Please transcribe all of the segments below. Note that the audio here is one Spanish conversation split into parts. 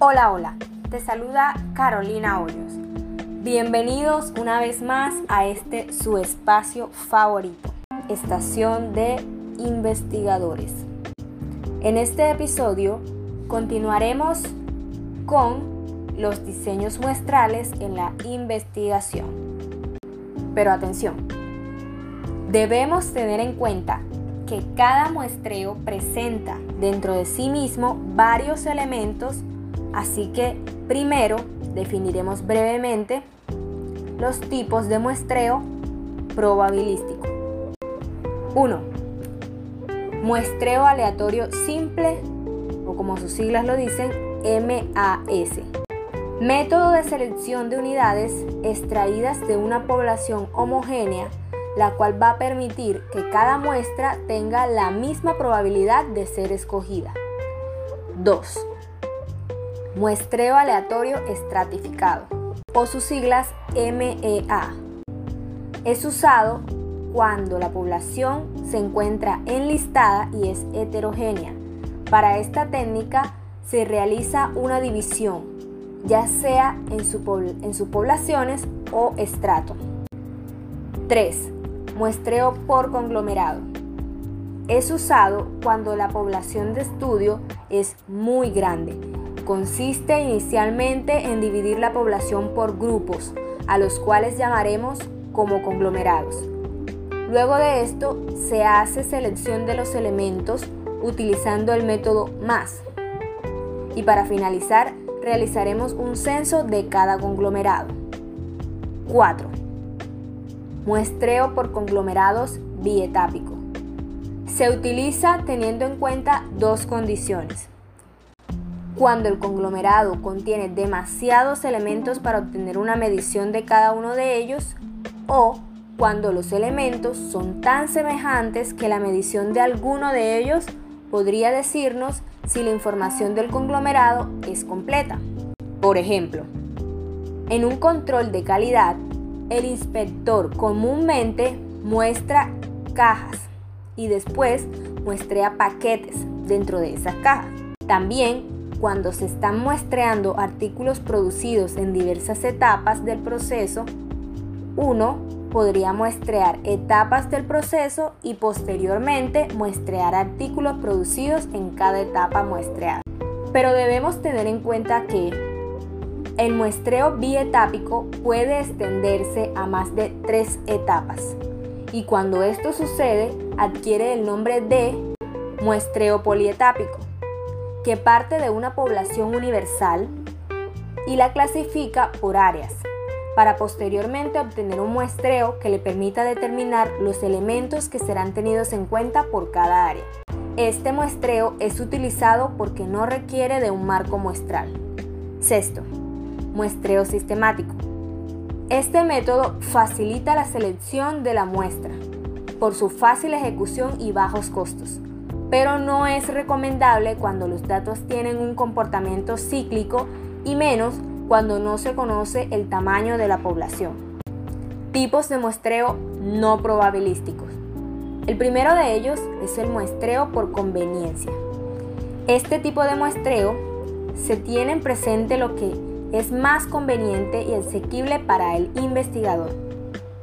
Hola, hola, te saluda Carolina Hoyos. Bienvenidos una vez más a este su espacio favorito, Estación de Investigadores. En este episodio continuaremos con los diseños muestrales en la investigación. Pero atención, debemos tener en cuenta que cada muestreo presenta dentro de sí mismo varios elementos Así que primero definiremos brevemente los tipos de muestreo probabilístico. 1. Muestreo aleatorio simple o como sus siglas lo dicen, MAS. Método de selección de unidades extraídas de una población homogénea, la cual va a permitir que cada muestra tenga la misma probabilidad de ser escogida. 2 muestreo aleatorio estratificado, o sus siglas MEA. Es usado cuando la población se encuentra enlistada y es heterogénea. Para esta técnica se realiza una división, ya sea en, en sus poblaciones o estrato. 3. Muestreo por conglomerado. Es usado cuando la población de estudio es muy grande consiste inicialmente en dividir la población por grupos, a los cuales llamaremos como conglomerados. Luego de esto se hace selección de los elementos utilizando el método más. Y para finalizar, realizaremos un censo de cada conglomerado. 4. Muestreo por conglomerados bietápico. Se utiliza teniendo en cuenta dos condiciones cuando el conglomerado contiene demasiados elementos para obtener una medición de cada uno de ellos o cuando los elementos son tan semejantes que la medición de alguno de ellos podría decirnos si la información del conglomerado es completa. Por ejemplo, en un control de calidad, el inspector comúnmente muestra cajas y después muestrea paquetes dentro de esas cajas. También cuando se están muestreando artículos producidos en diversas etapas del proceso, uno podría muestrear etapas del proceso y posteriormente muestrear artículos producidos en cada etapa muestreada. Pero debemos tener en cuenta que el muestreo bietápico puede extenderse a más de tres etapas y cuando esto sucede adquiere el nombre de muestreo polietápico que parte de una población universal y la clasifica por áreas, para posteriormente obtener un muestreo que le permita determinar los elementos que serán tenidos en cuenta por cada área. Este muestreo es utilizado porque no requiere de un marco muestral. Sexto, muestreo sistemático. Este método facilita la selección de la muestra por su fácil ejecución y bajos costos pero no es recomendable cuando los datos tienen un comportamiento cíclico y menos cuando no se conoce el tamaño de la población. Tipos de muestreo no probabilísticos. El primero de ellos es el muestreo por conveniencia. Este tipo de muestreo se tiene en presente lo que es más conveniente y asequible para el investigador.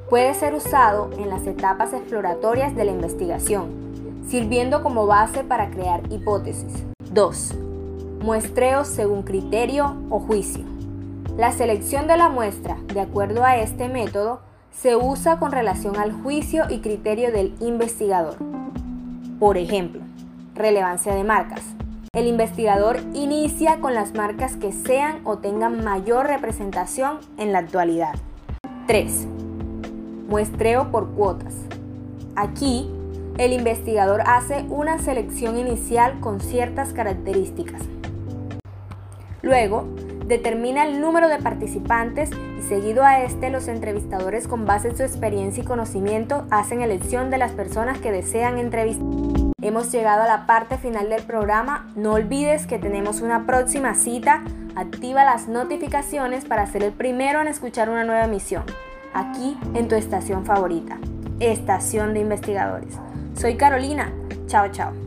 Puede ser usado en las etapas exploratorias de la investigación, sirviendo como base para crear hipótesis. 2. Muestreo según criterio o juicio. La selección de la muestra, de acuerdo a este método, se usa con relación al juicio y criterio del investigador. Por ejemplo, relevancia de marcas. El investigador inicia con las marcas que sean o tengan mayor representación en la actualidad. 3. Muestreo por cuotas. Aquí el investigador hace una selección inicial con ciertas características. Luego, determina el número de participantes y seguido a este los entrevistadores con base en su experiencia y conocimiento hacen elección de las personas que desean entrevistar. Hemos llegado a la parte final del programa, no olvides que tenemos una próxima cita, activa las notificaciones para ser el primero en escuchar una nueva emisión, aquí en tu estación favorita, Estación de Investigadores. Soy Carolina. Chao, chao.